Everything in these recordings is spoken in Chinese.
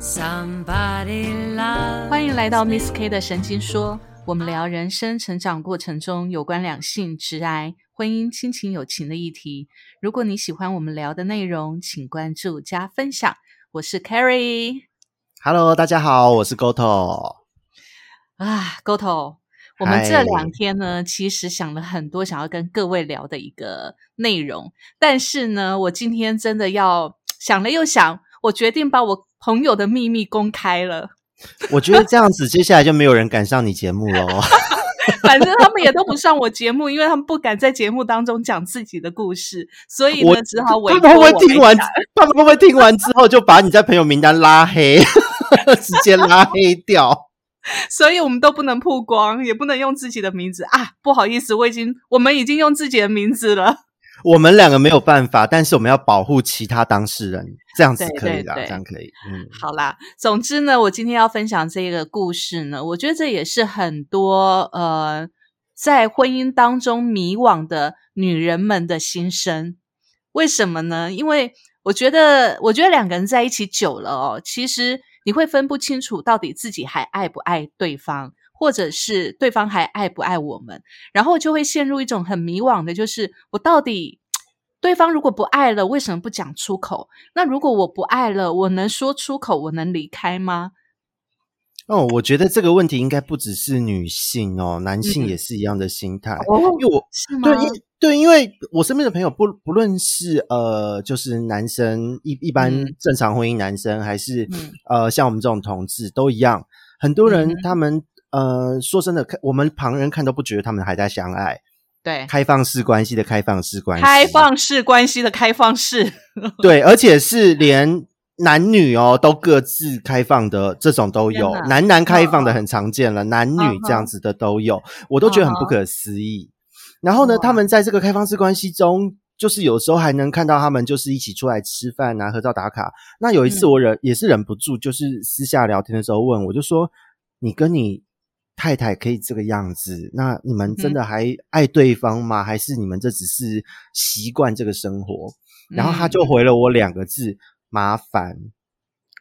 Somebody love 欢迎来到 Miss K 的神经说，我们聊人生成长过程中有关两性、直癌、婚姻、亲情、友情的议题。如果你喜欢我们聊的内容，请关注加分享。我是 Carrie Hello，大家好，我是 Goto。啊，Goto，我们这两天呢，其实想了很多想要跟各位聊的一个内容，但是呢，我今天真的要想了又想，我决定把我朋友的秘密公开了。我觉得这样子，接下来就没有人敢上你节目喽。反正他们也都不上我节目，因为他们不敢在节目当中讲自己的故事，所以呢，只好委他们会不会听完？他们会不会听完之后就把你在朋友名单拉黑，直接拉黑掉？所以我们都不能曝光，也不能用自己的名字啊！不好意思，我已经我们已经用自己的名字了。我们两个没有办法，但是我们要保护其他当事人，这样子可以的，对对这样可以。嗯，好啦，总之呢，我今天要分享这个故事呢，我觉得这也是很多呃在婚姻当中迷惘的女人们的心声。为什么呢？因为我觉得，我觉得两个人在一起久了哦，其实你会分不清楚到底自己还爱不爱对方，或者是对方还爱不爱我们，然后就会陷入一种很迷惘的，就是我到底。对方如果不爱了，为什么不讲出口？那如果我不爱了，我能说出口，我能离开吗？哦，我觉得这个问题应该不只是女性哦，男性嗯也是一样的心态。哦因为我是吗？对，因对，因为我身边的朋友不不论是呃，就是男生一一般嗯正常婚姻男生，还是、嗯呃像我们这种同志都一样，很多人他们、呃说真的，看我们旁人看都不觉得他们还在相爱，对，开放式关系的开放式关系，开放式关系的开放式，对，而且是连男女哦都各自开放的这种都有男男开放的嗯。很常见了，男女嗯这样子的都有，我都觉得很不可思议。然后呢，他们在这个开放式关系中，就是有时候还能看到他们就是一起出来吃饭啊、合照打卡。那有一次嗯。我忍、也是忍不住，就是私下聊天的时候问，我就说：“你跟你太太可以这个样子，那你们真的还爱对方吗？还是你们这只是习惯这个生活？”然后他嗯就回了我两个字：麻烦。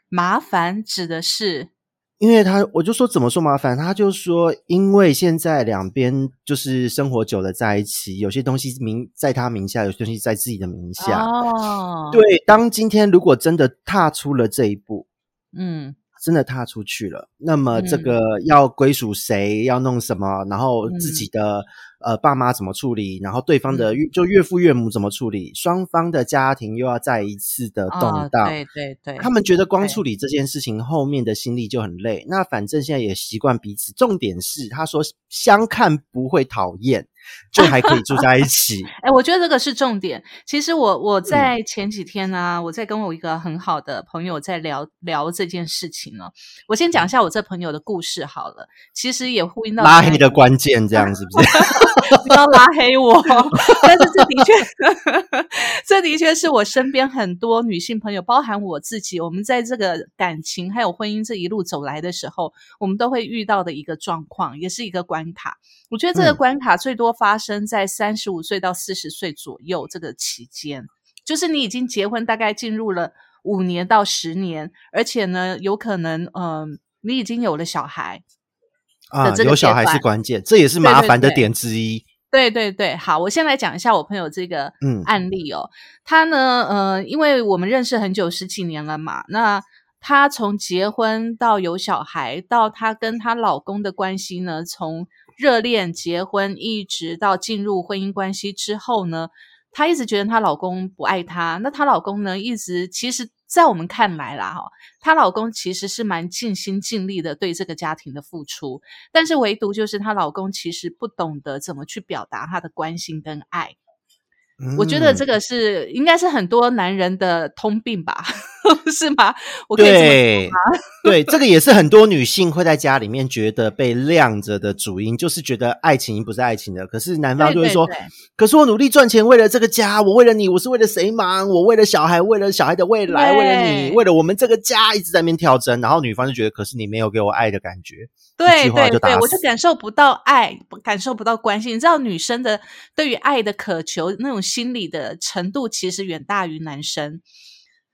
麻烦指的是因为他，我就说怎么说麻烦，他就说，因为现在两边就是生活久了在一起，有些东西名在他名下，有些东西在自己的名下。哦，，对，当今天如果真的踏出了这一步，嗯真的踏出去了，那么这嗯。个要归属谁，要弄什么，然后嗯自己的、呃爸妈怎么处理，然后对方的嗯、就岳父岳母怎么处理，双方的家庭又要再一次的动哦荡。对对对，他们觉得光处理这件事情后面的心力就很累，那反正现在也习惯彼此。重点是，他说相看不会讨厌，就还可以住在一起。哎，我觉得这个是重点。其实我嗯我在前几天呢、我在跟我一个很好的朋友在聊聊这件事情呢。我先讲一下我这朋友的故事好了，其实也呼应到拉黑的关键，这样 是不是？不要拉黑我。但是这的确，这的确是我身边很多女性朋友，包含我自己，我们在这个感情还有婚姻这一路走来的时候，我们都会遇到的一个状况，也是一个关卡。我觉得这个嗯关卡最多发生在三十五岁到四十岁左右这个期间，就是你已经结婚，大概进入了五年到十年，而且呢，有可能，嗯、你已经有了小孩，啊，有小孩是关键，这也是麻烦的点之一。对对对，好，我先来讲一下我朋友这个嗯案例哦。他呢，呃，因为我们认识很久，十几年了嘛，那她从结婚到有小孩，到她跟她老公的关系呢，从热恋、结婚一直到进入婚姻关系之后呢，她一直觉得她老公不爱她。那她老公呢，一直其实，在我们看来啦，哈，她老公其实是蛮尽心尽力的对这个家庭的付出，但是唯独就是她老公其实不懂得怎么去表达他的关心跟爱。我觉得这嗯个是应该是很多男人的通病吧，是吗？我可以这么说对这个也是很多女性会在家里面觉得被晾着的主因，就是觉得爱情不是爱情的。可是男方就会说：“对对对可是我努力赚钱，为了这个家，我为了你，我是为了谁忙？我为了小孩，为了小孩的未来，对为了你，为了我们这个家，一直在那边跳针。”然后女方就觉得：“可是你没有给我爱的感觉。”对对对，我就感受不到爱，感受不到关心。你知道，女生的对于爱的渴求那种心理的程度，其实远大于男生。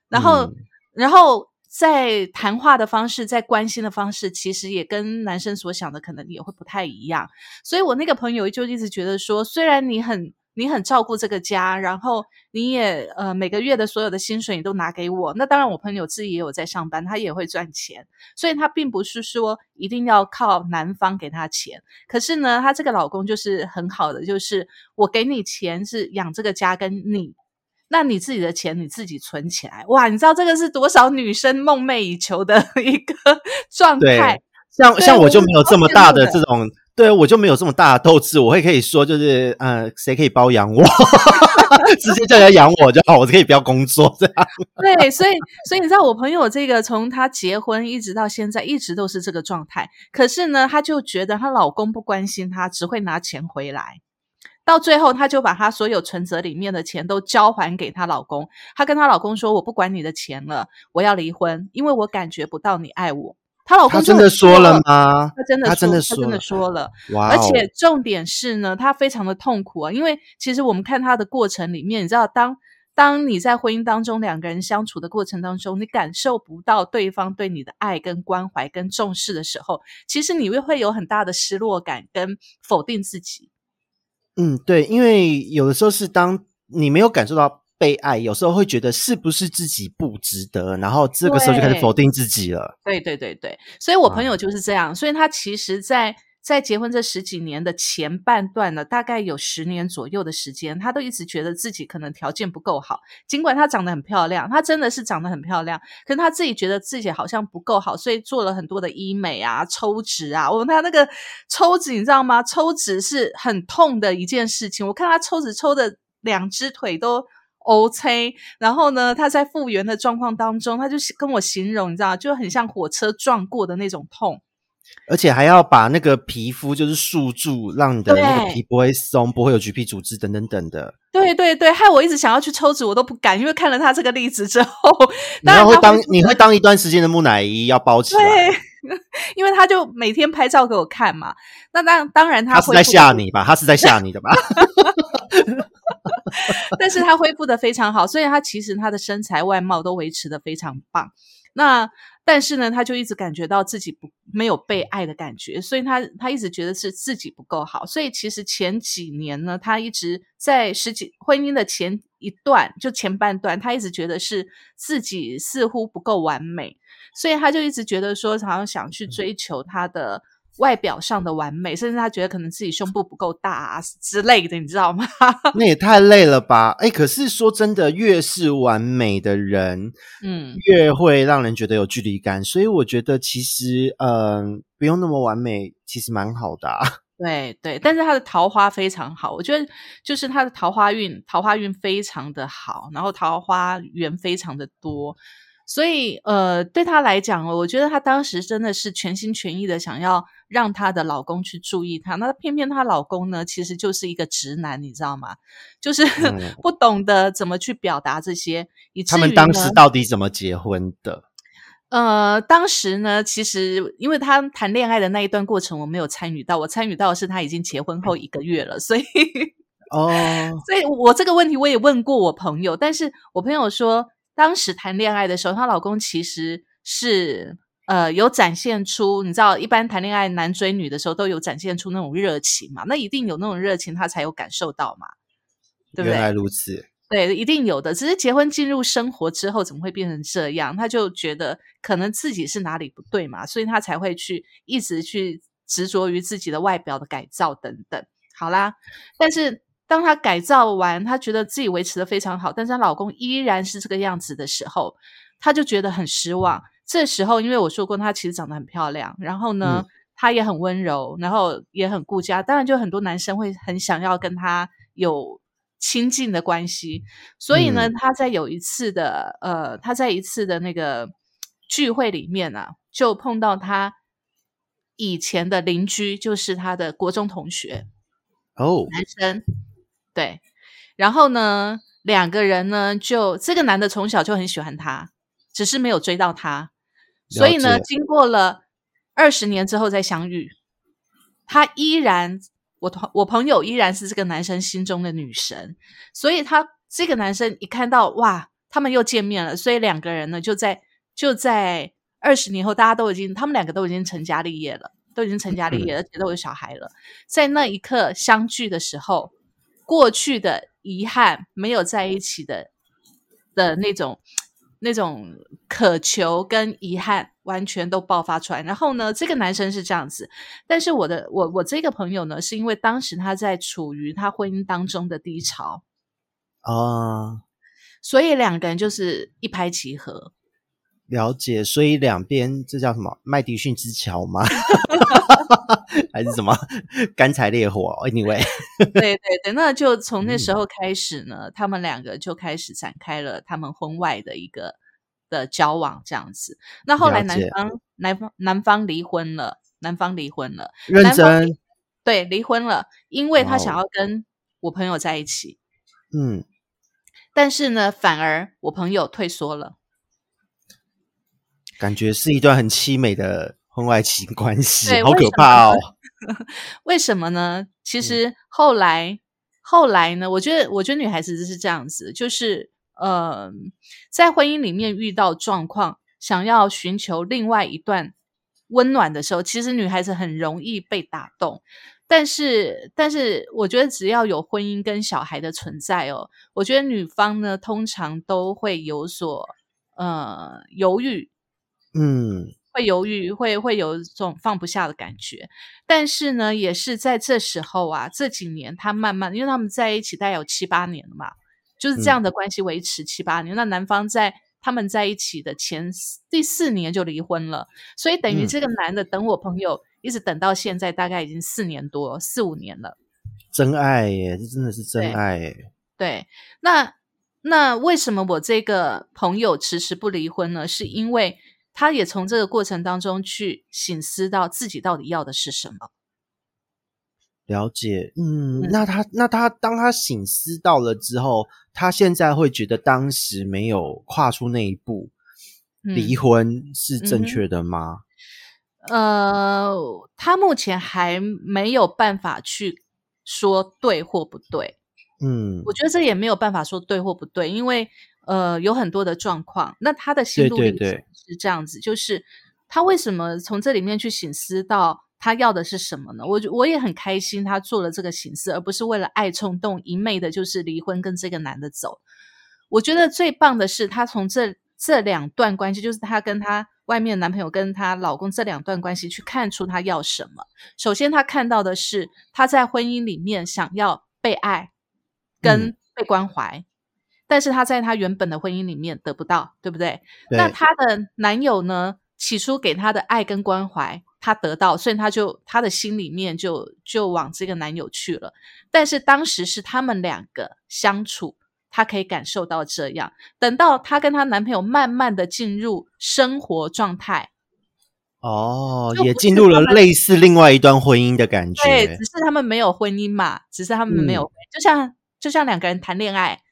然后，嗯然后在谈话的方式，在关心的方式，其实也跟男生所想的可能也会不太一样。所以我那个朋友就一直觉得说，虽然你很。你很照顾这个家，然后你也呃每个月的所有的薪水你都拿给我。那当然，我朋友自己也有在上班，他也会赚钱，所以他并不是说一定要靠男方给他钱。可是呢，他这个老公就是很好的，就是我给你钱是养这个家跟你，那你自己的钱你自己存起来。哇，你知道这个是多少女生梦寐以求的一个 状态？像像我就没有这么大的这种。对，我就没有这么大的斗志，我会可以说，就是呃，谁可以包养我，直接叫人养我就好，我可以不要工作这样。对，所以所以你知道，我朋友这个从她结婚一直到现在，一直都是这个状态。可是呢，她就觉得她老公不关心她，只会拿钱回来。到最后，她就把她所有存折里面的钱都交还给她老公。她跟她老公说：“我不管你的钱了，我要离婚，因为我感觉不到你爱我。”她老公真的说了吗？她真的，她真的说，真的说了。哇！而且重点是呢，她非常的痛苦啊，因为其实我们看她的过程里面，你知道，当当你在婚姻当中两个人相处的过程当中，你感受不到对方对你的爱、跟关怀、跟重视的时候，其实你会会有很大的失落感跟否定自己。嗯，对，因为有的时候是当你没有感受到。被爱有时候会觉得是不是自己不值得，然后这个时候就开始否定自己了。对对对对，所以我朋友就是这样，所以他其实，在在结婚这十几年的前半段呢，大概有十年左右的时间，他都一直觉得自己可能条件不够好。尽管她长得很漂亮，她真的是长得很漂亮，可是她自己觉得自己好像不够好，所以做了很多的医美啊、抽脂啊。我他那个抽脂，你知道吗？抽脂是很痛的一件事情。我看他抽脂抽的两只腿都。OK，然后呢，他在复原的状况当中，他就跟我形容，你知道，就很像火车撞过的那种痛，而且还要把那个皮肤就是束住，让你的那个皮不会松，不会有橘皮组织等等等的。对对对，害我一直想要去抽脂，我都不敢，因为看了他这个例子之后，然后会当你会当一段时间的木乃伊要包起来，因为他就每天拍照给我看嘛。那当当然他是在吓你吧？他是在吓你的吧？但是他恢复的非常好，所以他其实他的身材外貌都维持的非常棒。那但是呢，他就一直感觉到自己不没有被爱的感觉，所以他他一直觉得是自己不够好。所以其实前几年呢，他一直在十几婚姻的前一段，就前半段，他一直觉得是自己似乎不够完美，所以他就一直觉得说，好像想去追求他的。外表上的完美，甚至他觉得可能自己胸部不够大啊之类的，你知道吗？那也太累了吧！哎，可是说真的，越是完美的人，嗯，越会让人觉得有距离感。所以我觉得其实，嗯，不用那么完美，其实蛮好的。对对，但是他的桃花非常好，我觉得就是他的桃花运，桃花运非常的好，然后桃花缘非常的多。所以，呃，对她来讲，我觉得她当时真的是全心全意的想要让她的老公去注意她。那偏偏她老公呢，其实就是一个直男，你知道吗？就是不懂得怎么去表达这些。他们当时到底怎么结婚的？呃，当时呢，其实因为他谈恋爱的那一段过程，我没有参与到。我参与到的是他已经结婚后一个月了，所以哦，所以我这个问题我也问过我朋友，但是我朋友说。当时谈恋爱的时候，她老公其实是呃有展现出，你知道，一般谈恋爱男追女的时候都有展现出那种热情嘛，那一定有那种热情，他才有感受到嘛，对不对？原来如此，对，一定有的。只是结婚进入生活之后，怎么会变成这样？他就觉得可能自己是哪里不对嘛，所以他才会去一直去执着于自己的外表的改造等等。好啦，但是。当她改造完，她觉得自己维持的非常好，但是她老公依然是这个样子的时候，她就觉得很失望。这时候，因为我说过，她其实长得很漂亮，然后呢，她也很温柔，然后也很顾家，当然就很多男生会很想要跟她有亲近的关系。所以呢，她在有一次的呃，她在一次的那个聚会里面啊，就碰到她以前的邻居，就是她的国中同学哦，男生。对，然后呢，两个人呢，就这个男的从小就很喜欢她，只是没有追到她，所以呢，经过了二十年之后再相遇，他依然，我同我朋友依然是这个男生心中的女神，所以他这个男生一看到哇，他们又见面了，所以两个人呢就在就在二十年后，大家都已经，他们两个都已经成家立业了，都已经成家立业，而且都有小孩了。在那一刻相聚的时候，过去的遗憾没有在一起的的那种那种渴求跟遗憾，完全都爆发出来。然后呢，这个男生是这样子，但是我的我我这个朋友呢，是因为当时他在处于他婚姻当中的低潮啊，所以两个人就是一拍即合。了解，所以两边这叫什么麦迪逊之桥吗？还是什么干柴烈火？Anyway，对对对，那就从那时候开始呢，他们两个就开始展开了他们婚外的一个的交往，这样子。那后来男方男方男方离婚了，男方离婚了，认真对离婚了，因为他想要跟我朋友在一起，嗯，但是呢，反而我朋友退缩了。感觉是一段很凄美的婚外情关系，好可怕哦！为什么呢？其实后来，后来呢？我觉得，我觉得女孩子是这样子，就是呃，在婚姻里面遇到状况，想要寻求另外一段温暖的时候，其实女孩子很容易被打动。但是，但是，我觉得只要有婚姻跟小孩的存在哦，我觉得女方呢，通常都会有所呃犹豫。嗯，会犹豫，会会有一种放不下的感觉。但是呢，也是在这时候啊，这几年他慢慢，因为他们在一起大概有七八年了嘛，就是这样的关系维持七八年。那男方在他们在一起的前第四年就离婚了，所以等于这个男的等我朋友一直等到现在，大概已经四年多四五年了。真爱耶，这真的是真爱耶。对，那那为什么我这个朋友迟迟不离婚呢？是因为。他也从这个过程当中去醒思到自己到底要的是什么。了解，嗯，那他那他当他醒思到了之后，他现在会觉得当时没有跨出那一步，离婚是正确的吗？呃，他目前还没有办法去说对或不对。嗯，我觉得这也没有办法说对或不对，因为。呃，有很多的状况，那他的心路历程是这样子，就是他为什么从这里面去醒思到他要的是什么呢？我我也很开心，他做了这个醒思，而不是为了爱冲动一昧的，就是离婚跟这个男的走。我觉得最棒的是，他从这这两段关系，就是他跟他外面男朋友跟他老公这两段关系，去看出他要什么。首先，他看到的是他在婚姻里面想要被爱跟被关怀。但是她在她原本的婚姻里面得不到，对不对？那她的男友呢？起初给她的爱跟关怀，她得到，所以她就她的心里面就就往这个男友去了。但是当时是他们两个相处，她可以感受到这样。等到她跟她男朋友慢慢的进入生活状态，哦，也进入了类似另外一段婚姻的感觉。对，只是他们没有婚姻嘛，只是他们没有，就像就像两个人谈恋爱。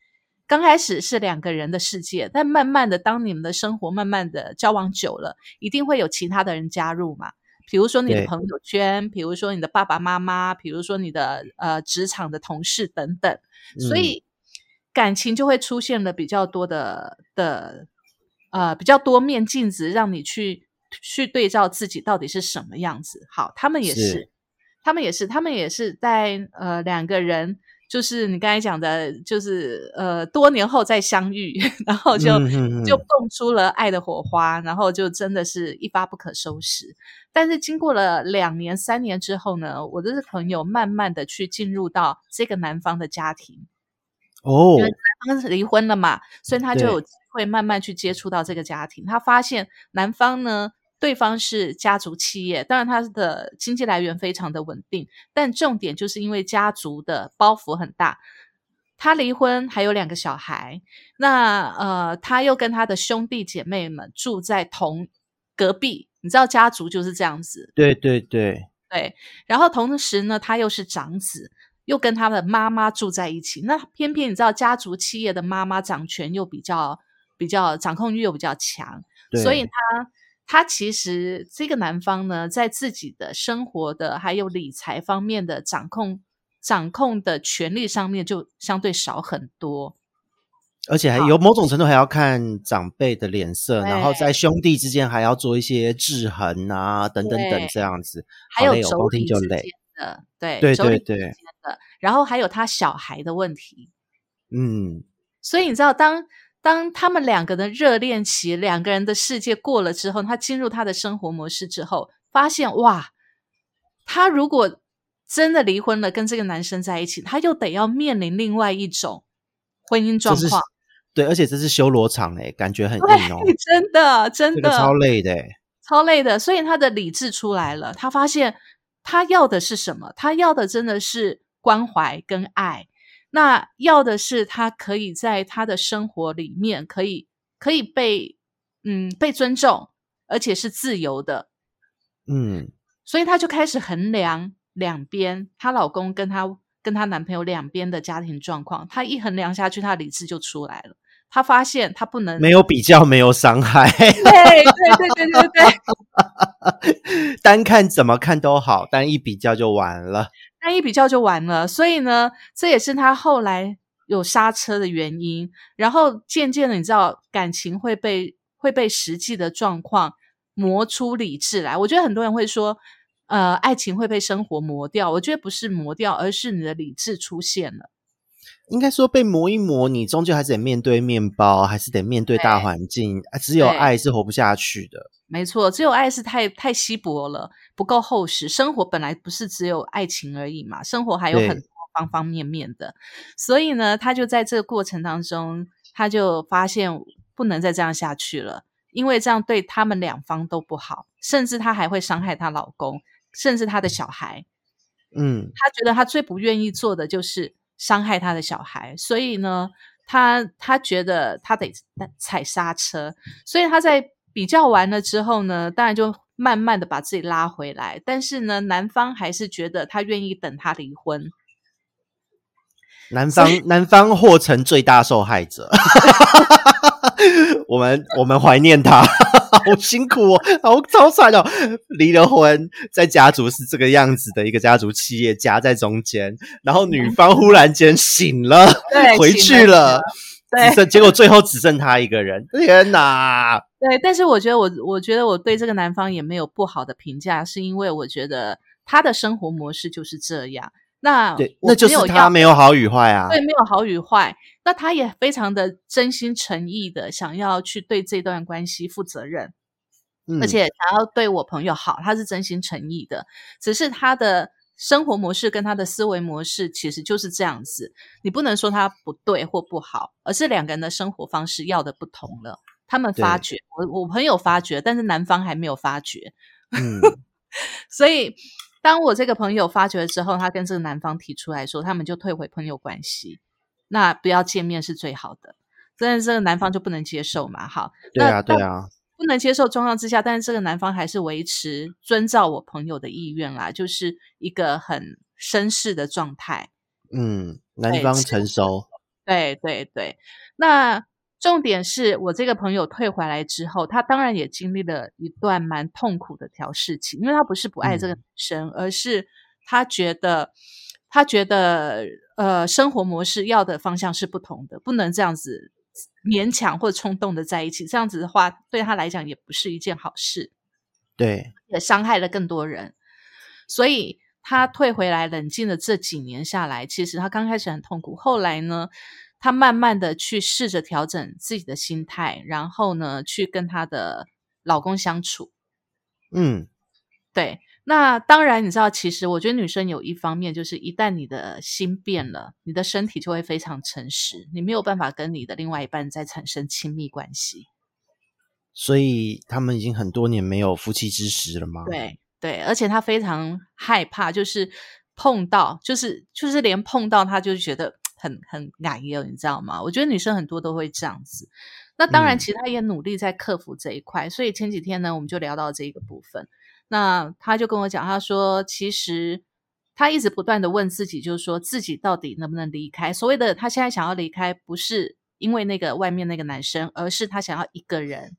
刚开始是两个人的世界，但慢慢的，当你们的生活慢慢的交往久了，一定会有其他的人加入嘛。比如说你的朋友圈，比如说你的爸爸妈妈，比如说你的呃职场的同事等等，所以感情就会出现了比较多的的呃比较多面镜子，让你去去对照自己到底是什么样子。好，他们也是，他们也是，他们也是在呃两个人。就是你刚才讲的，就是呃，多年后再相遇，然后就就蹦出了爱的火花，然后就真的是一发不可收拾。但是经过了两年、三年之后呢，我的朋友慢慢的去进入到这个男方的家庭，哦，因为男方是离婚了嘛，所以他就有机会慢慢去接触到这个家庭。他发现男方呢。对方是家族企业，当然他的经济来源非常的稳定，但重点就是因为家族的包袱很大。他离婚还有两个小孩，那呃，他又跟他的兄弟姐妹们住在同隔壁，你知道家族就是这样子。对对对对，然后同时呢，他又是长子，又跟他的妈妈住在一起。那偏偏你知道，家族企业的妈妈掌权又比较比较掌控欲又比较强，所以他。他其实这个男方呢，在自己的生活的还有理财方面的掌控、掌控的权利上面就相对少很多。而且还有某种程度还要看长辈的脸色，然后在兄弟之间还要做一些制衡啊，等等等这样子，还有妯娌就累的，对对对对。的，然后还有他小孩的问题，嗯，所以你知道，当当他们两个的热恋期，两个人的世界过了之后，他进入他的生活模式之后，发现哇，他如果真的离婚了，跟这个男生在一起，他又得要面临另外一种婚姻状况。对，而且这是修罗场哎，感觉很硬哦，真的真的超累的，超累的。所以他的理智出来了，他发现他要的是什么？他要的真的是关怀跟爱，那要的是他可以在他的生活里面可以可以被嗯被尊重，而且是自由的，嗯，所以她就开始衡量两边，她老公跟她跟她男朋友两边的家庭状况，她一衡量下去，她理智就出来了。他发现他不能没有比较，没有伤害。对对对对对对，单看怎么看都好，但一比较就完了。单一比较就完了，所以呢，这也是他后来有刹车的原因。然后渐渐的，你知道，感情会被会被实际的状况磨出理智来。我觉得很多人会说，呃，爱情会被生活磨掉。我觉得不是磨掉，而是你的理智出现了。应该说被磨一磨，你终究还是得面对面包，还是得面对大环境。只有爱是活不下去的。没错，只有爱是太太稀薄了，不够厚实。生活本来不是只有爱情而已嘛，生活还有很多方方面面的。所以呢，他就在这个过程当中，他就发现不能再这样下去了，因为这样对他们两方都不好，甚至他还会伤害她老公，甚至她的小孩。嗯，他觉得他最不愿意做的就是。伤害他的小孩，所以呢，他他觉得他得踩刹车，所以他在比较完了之后呢，当然就慢慢的把自己拉回来。但是呢，男方还是觉得他愿意等他离婚。男方男方或成最大受害者，我们我们怀念他。好辛苦哦，好超惨哦！离了婚，在家族是这个样子的一个家族企业夹在中间，然后女方忽然间醒了，回去了，只剩结果最后只剩他一个人。天哪！对，但是我觉得我我觉得我对这个男方也没有不好的评价，是因为我觉得他的生活模式就是这样。那对，那就是他没有好与坏啊。对，没有好与坏。那他也非常的真心诚意的想要去对这段关系负责任，而且想要对我朋友好，他是真心诚意的。只是他的生活模式跟他的思维模式其实就是这样子。你不能说他不对或不好，而是两个人的生活方式要的不同了。他们发觉，我我朋友发觉，但是男方还没有发觉。嗯，所以。当我这个朋友发觉之后，他跟这个男方提出来说，他们就退回朋友关系，那不要见面是最好的。但是这个男方就不能接受嘛？好，对啊，对啊，不能接受状况之下，但是这个男方还是维持遵照我朋友的意愿啦，就是一个很绅士的状态。嗯，男方成熟。对对对，那。重点是我这个朋友退回来之后，他当然也经历了一段蛮痛苦的调试期，因为他不是不爱这个女生，而是他觉得他觉得呃生活模式要的方向是不同的，不能这样子勉强或冲动的在一起，这样子的话对他来讲也不是一件好事，对，也伤害了更多人，所以他退回来冷静的这几年下来，其实他刚开始很痛苦，后来呢？他慢慢的去试着调整自己的心态，然后呢，去跟她的老公相处。嗯，对。那当然，你知道，其实我觉得女生有一方面，就是一旦你的心变了，你的身体就会非常诚实，你没有办法跟你的另外一半再产生亲密关系。所以他们已经很多年没有夫妻之实了吗？对对，而且他非常害怕，就是碰到，就是就是连碰到，他就觉得。很很压抑你知道吗？我觉得女生很多都会这样子。那当然，其实她也努力在克服这一块。所以前几天呢，我们就聊到这一个部分。那他就跟我讲，他说，其实他一直不断的问自己，就是说自己到底能不能离开。所谓的他现在想要离开，不是因为那个外面那个男生，而是他想要一个人。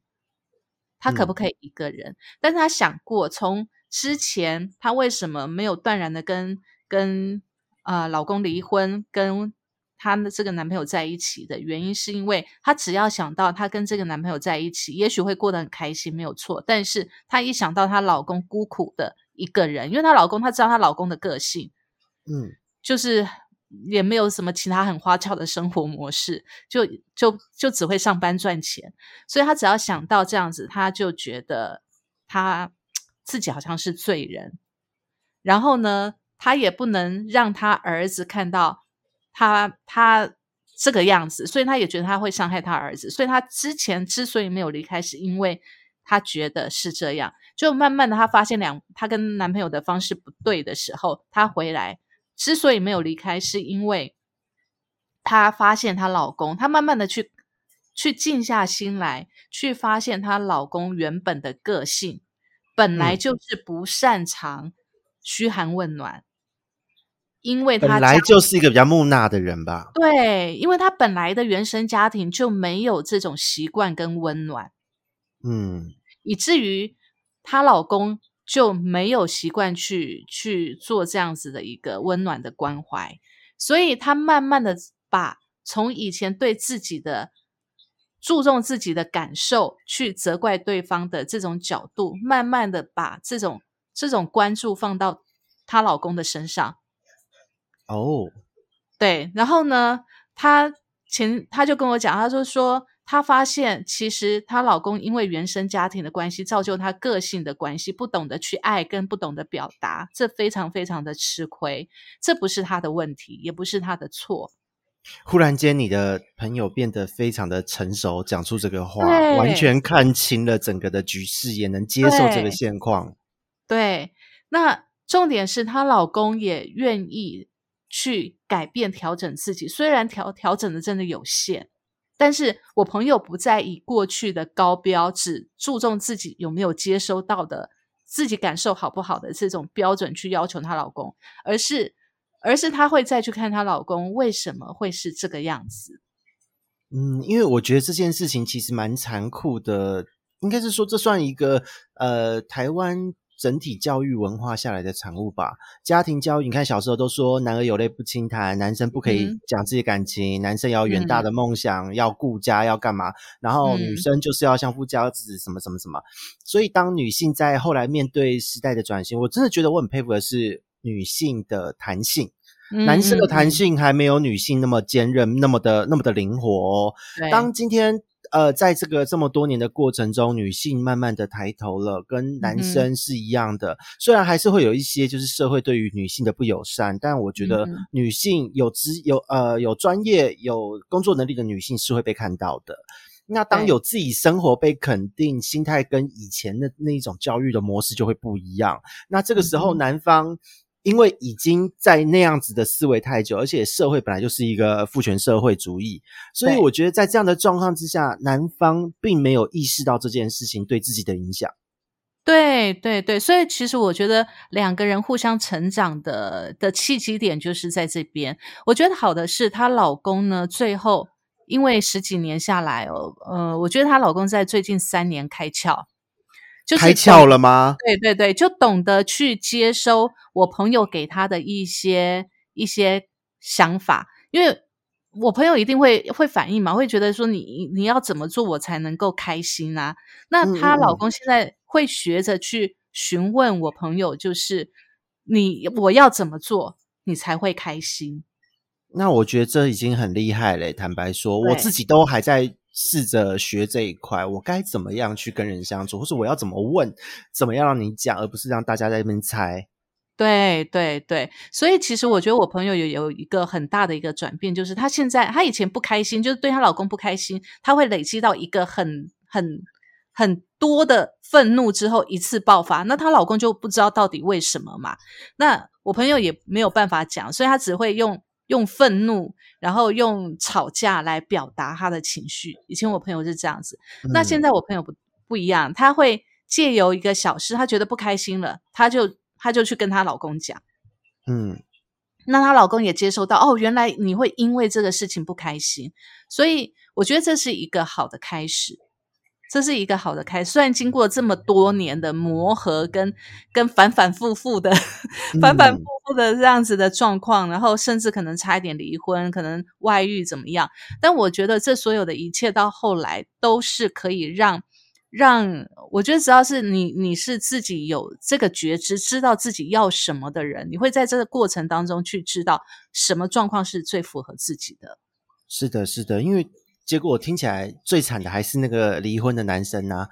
他可不可以一个人？但是他想过，从之前他为什么没有断然的跟跟啊老公离婚，跟她的这个男朋友在一起的原因，是因为她只要想到她跟这个男朋友在一起，也许会过得很开心，没有错。但是她一想到她老公孤苦的一个人，因为她老公她知道她老公的个性，嗯，就是也没有什么其他很花俏的生活模式，就就就只会上班赚钱，所以她只要想到这样子，她就觉得她自己好像是罪人。然后呢，她也不能让她儿子看到她她这个样子，所以他也觉得他会伤害他儿子。所以他之前之所以没有离开，是因为他觉得是这样。就慢慢的，他发现两他跟男朋友的方式不对的时候，她回来之所以没有离开，是因为她发现她老公，她慢慢的去去静下心来，去发现她老公原本的个性本来就是不擅长。嘘寒问暖，因为他本来就是一个比较木讷的人吧。对，因为他本来的原生家庭就没有这种习惯跟温暖，嗯，以至于她老公就没有习惯去去做这样子的一个温暖的关怀，所以她慢慢的把从以前对自己的注重自己的感受，去责怪对方的这种角度，慢慢的把这种。这种关注放到她老公的身上，哦，对，然后呢，她前她就跟我讲，她就说她发现其实她老公因为原生家庭的关系，造就她个性的关系，不懂得去爱，跟不懂得表达，这非常非常的吃亏。这不是她的问题，也不是她的错。忽然间，你的朋友变得非常的成熟，讲出这个话，完全看清了整个的局势，也能接受这个现况。对，那重点是她老公也愿意去改变、调整自己。虽然调调整的真的有限，但是我朋友不再以过去的高标，只注重自己有没有接收到的、自己感受好不好的这种标准去要求她老公，而是，而是她会再去看她老公为什么会是这个样子。嗯，因为我觉得这件事情其实蛮残酷的，应该是说这算一个呃台湾。整体教育文化下来的产物吧。家庭教育，你看小时候都说“男儿有泪不轻弹”，男生不可以讲自己感情，男生要远大的梦想，要顾家，要干嘛？然后女生就是要相夫教子，什么什么什么。所以当女性在后来面对时代的转型，我真的觉得我很佩服的是女性的弹性。男生的弹性还没有女性那么坚韧，那么的那么的灵活。当今天。呃，在这个这么多年的过程中，女性慢慢的抬头了，跟男生是一样的。虽然还是会有一些就是社会对于女性的不友善，但我觉得女性有职有呃有专业有工作能力的女性是会被看到的。那当有自己生活被肯定，心态跟以前的那一种教育的模式就会不一样。那这个时候，男方。因为已经在那样子的思维太久，而且社会本来就是一个父权社会主义，所以我觉得在这样的状况之下，男方并没有意识到这件事情对自己的影响。对对对，所以其实我觉得两个人互相成长的的契机点就是在这边。我觉得好的是她老公呢，最后因为十几年下来哦，呃，我觉得她老公在最近三年开窍。开窍了吗？对对对，就懂得去接收我朋友给他的一些一些想法，因为我朋友一定会会反应嘛，会觉得说你你要怎么做我才能够开心啊？那她老公现在会学着去询问我朋友，就是你我要怎么做你才会开心？那我觉得这已经很厉害嘞。坦白说，我自己都还在。试着学这一块，我该怎么样去跟人相处，或是我要怎么问，怎么样让你讲，而不是让大家在那边猜。对对对，所以其实我觉得我朋友有有一个很大的一个转变，就是她现在她以前不开心，就是对她老公不开心，她会累积到一个很很很多的愤怒之后一次爆发，那她老公就不知道到底为什么嘛。那我朋友也没有办法讲，所以她只会用。用愤怒，然后用吵架来表达他的情绪。以前我朋友是这样子，那现在我朋友不不一样，他会借由一个小事，他觉得不开心了，他就他就去跟她老公讲，嗯，那她老公也接收到，哦，原来你会因为这个事情不开心，所以我觉得这是一个好的开始。这是一个好的开始。虽然经过这么多年的磨合，跟跟反反复复的、反反复复的这样子的状况，然后甚至可能差一点离婚，可能外遇怎么样？但我觉得这所有的一切到后来都是可以让让我觉得，只要是你你是自己有这个觉知，知道自己要什么的人，你会在这个过程当中去知道什么状况是最符合自己的。是的，是的，因为。结果我听起来最惨的还是那个离婚的男生 呐，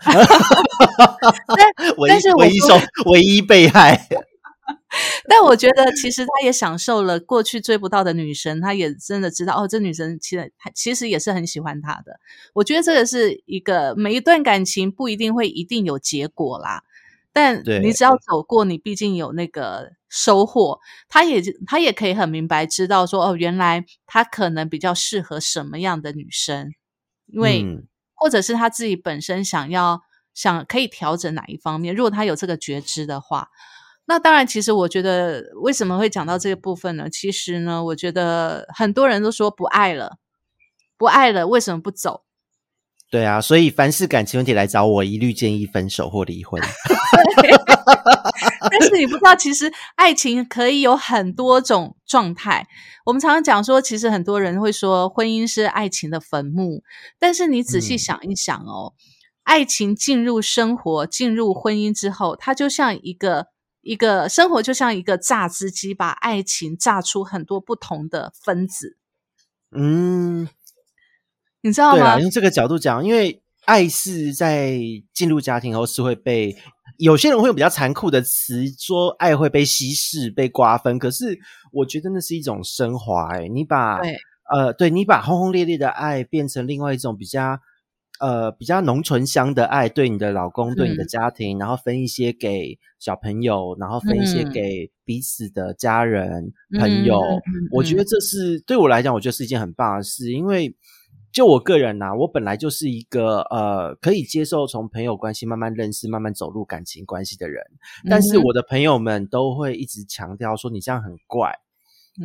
但是唯一受唯一被害。但我觉得其实他也享受了过去追不到的女神，他也真的知道哦，这女生其实其实也是很喜欢他的。我觉得这个是一个每一段感情不一定会一定有结果啦。但你只要走过，你毕竟有那个收获。他也他也可以很明白知道说，哦，原来他可能比较适合什么样的女生，因为或者是他自己本身想要想可以调整哪一方面。如果他有这个觉知的话，那当然，其实我觉得为什么会讲到这个部分呢？其实呢，我觉得很多人都说不爱了，不爱了，为什么不走？对啊，所以凡是感情问题来找我，一律建议分手或离婚。但是你不知道，其实爱情可以有很多种状态。我们常常讲说，其实很多人会说婚姻是爱情的坟墓。但是你仔细想一想哦，爱情进入生活、进入婚姻之后，它就像一个一个生活，就像一个榨汁机，把爱情榨出很多不同的分子。嗯。你知道吗？用这个角度讲，因为爱是在进入家庭后是会被有些人会用比较残酷的词说爱会被稀释、被瓜分。可是我觉得那是一种升华。哎，你把呃，对你把轰轰烈烈的爱变成另外一种比较呃比较浓醇香的爱，对你的老公、对你的家庭，然后分一些给小朋友，然后分一些给彼此的家人朋友。我觉得这是对我来讲，我觉得是一件很棒的事，因为。就我个人呐，我本来就是一个呃，可以接受从朋友关系慢慢认识、慢慢走入感情关系的人。但是我的朋友们都会一直强调说：“你这样很怪，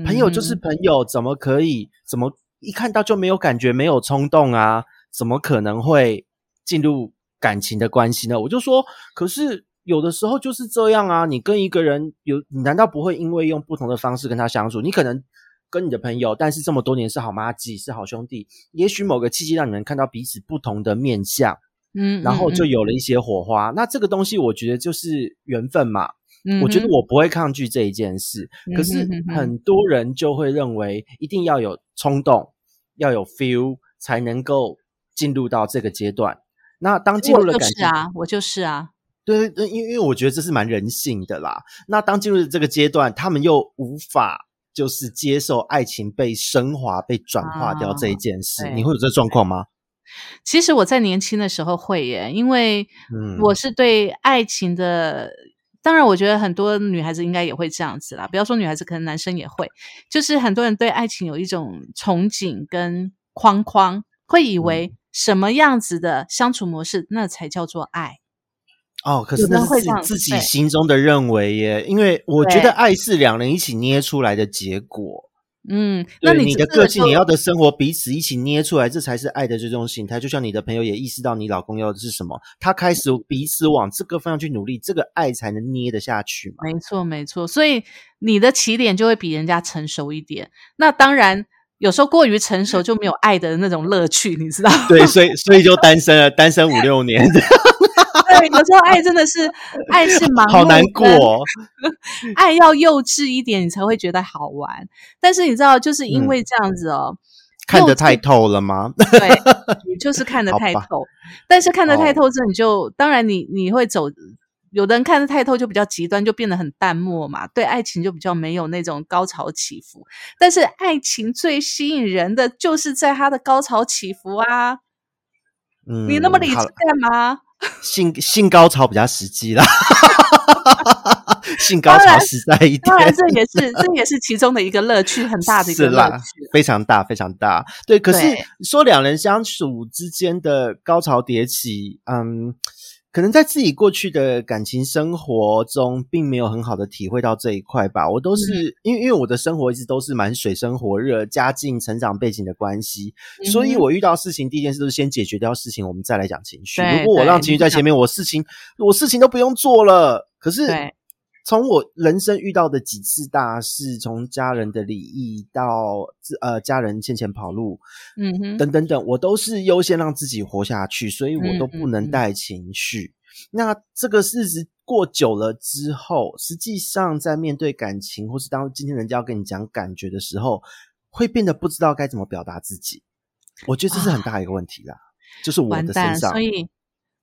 朋友就是朋友，怎么可以？怎么一看到就没有感觉、没有冲动啊？怎么可能会进入感情的关系呢？”我就说：“可是有的时候就是这样啊，你跟一个人有，你难道不会因为用不同的方式跟他相处？你可能。”跟你的朋友，但是这么多年是好妈鸡，是好兄弟。也许某个契机让你们看到彼此不同的面相，嗯，然后就有了一些火花。那这个东西，我觉得就是缘分嘛。嗯，我觉得我不会抗拒这一件事。可是很多人就会认为，一定要有冲动，要有 feel，才能够进入到这个阶段。那当进入了感情啊，我就是啊，对对，因为因为我觉得这是蛮人性的啦。那当进入这个阶段，他们又无法。就是接受爱情被升华、被转化掉这一件事，你会有这状况吗？其实我在年轻的时候会耶，因为我是对爱情的。当然，我觉得很多女孩子应该也会这样子啦。不要说女孩子，可能男生也会，就是很多人对爱情有一种憧憬跟框框，会以为什么样子的相处模式，那才叫做爱。哦，可是那是自己心中的认为耶，因为我觉得爱是两人一起捏出来的结果。嗯，那你的个性、你要的生活，彼此一起捏出来，这才是爱的最终形态。就像你的朋友也意识到你老公要的是什么，他开始彼此往这个方向去努力，这个爱才能捏得下去嘛。没错，没错。所以你的起点就会比人家成熟一点。那当然，有时候过于成熟就没有爱的那种乐趣，你知道？对，所以所以就单身了，单身五六年。对，有时候爱真的是爱是盲目，好难过。爱要幼稚一点，你才会觉得好玩。但是你知道，就是因为这样子哦，看得太透了吗？对，你就是看得太透。但是看得太透之后，你就当然你你会走。有的人看得太透，就比较极端，就变得很淡漠嘛。对爱情就比较没有那种高潮起伏。但是爱情最吸引人的就是在它的高潮起伏啊。嗯，你那么理智干嘛？性性高潮比较实际啦，性高潮实在一点。当然，这也是这也是其中的一个乐趣，很大的一个乐趣，非常大，非常大。对，可是说两人相处之间的高潮迭起，嗯，可能在自己过去的感情生活中，并没有很好的体会到这一块吧。我都是因为因为我的生活一直都是蛮水深火热，家境、成长背景的关系，所以我遇到事情第一件事都是先解决掉事情，我们再来讲情绪。如果我让情绪在前面，我事情我事情都不用做了。可是从我人生遇到的几次大事，从家人的离异到呃家人欠钱跑路，嗯哼，等等等，我都是优先让自己活下去，所以我都不能带情绪。那这个日子过久了之后，实际上在面对感情，或是当今天人家要跟你讲感觉的时候，会变得不知道该怎么表达自己。我觉得这是很大一个问题啦，就是我的身上。所以，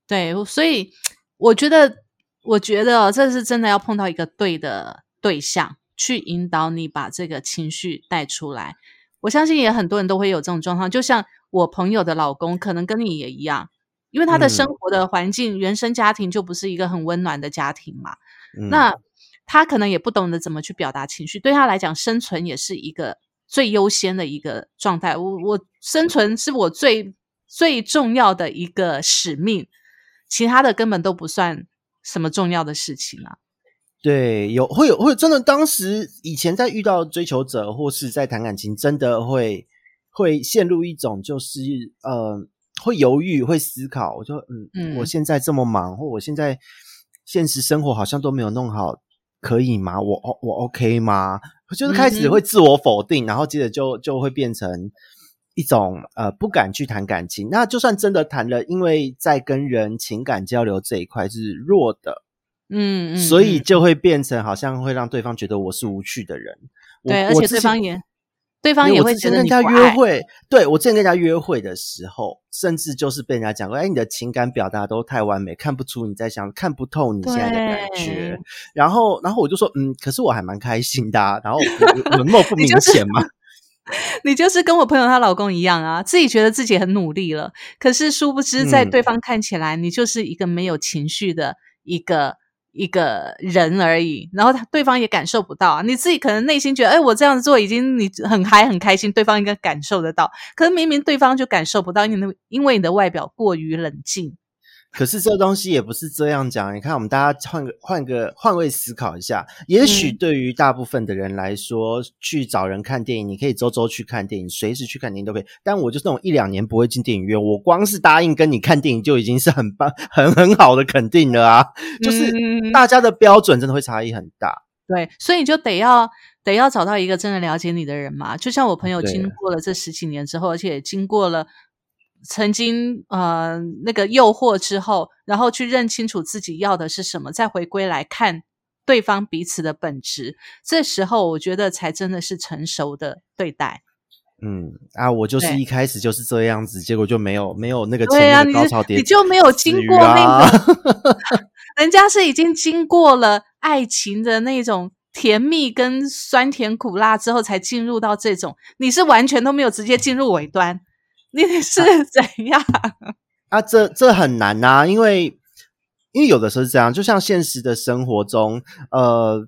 对，所以我觉得。我觉得这是真的要碰到一个对的对象，去引导你把这个情绪带出来。我相信也很多人都会有这种状况，就像我朋友的老公，可能跟你也一样，因为他的生活的环境、原生家庭就不是一个很温暖的家庭嘛。那他可能也不懂得怎么去表达情绪，对他来讲，生存也是一个最优先的一个状态。我我生存是我最最重要的一个使命，其他的根本都不算。什么重要的事情啊？对，有会有会真的，当时以前在遇到追求者或是在谈感情，真的会会陷入一种就是呃，会犹豫，会思考。我就嗯嗯，我现在这么忙，或我现在现实生活好像都没有弄好，可以吗？我我 OK 吗？就是开始会自我否定，然后接着就就会变成。一种呃不敢去谈感情，那就算真的谈了，因为在跟人情感交流这一块是弱的，嗯，所以就会变成好像会让对方觉得我是无趣的人。对，而且对方也对方也会觉得人家约会，对我之前跟人家约会的时候，甚至就是被人家讲过，哎，你的情感表达都太完美，看不出你在想，看不透你现在的感觉。然后，然后我就说，嗯，可是我还蛮开心的。然后冷漠 不明显嘛。你就是跟我朋友她老公一样啊，自己觉得自己很努力了，可是殊不知在对方看起来，你就是一个没有情绪的一个一个人而已。然后他对方也感受不到啊，你自己可能内心觉得，哎，我这样子做已经你很嗨很开心，对方应该感受得到，可是明明对方就感受不到，因为因为你的外表过于冷静。可是这东西也不是这样讲。你看，我们大家换个换个换位思考一下，也许对于大部分的人来说，去找人看电影，你可以周周去看电影，随时去看电影都可以。但我就是那种一两年不会进电影院，我光是答应跟你看电影就已经是很棒、很很好的肯定了啊！就是大家的标准真的会差异很大。对，所以你就得要得要找到一个真的了解你的人嘛。就像我朋友经过了这十几年之后，而且经过了。曾经呃那个诱惑之后，然后去认清楚自己要的是什么，再回归来看对方彼此的本质，这时候我觉得才真的是成熟的对待。嗯啊，我就是一开始就是这样子，结果就没有没有那个前面的高潮点，你就没有经过那个，人家是已经经过了爱情的那种甜蜜跟酸甜苦辣之后，才进入到这种，你是完全都没有直接进入尾端。你是 怎样 啊？这这很难呐，因为因为有的时候是这样，就像现实的生活中，呃，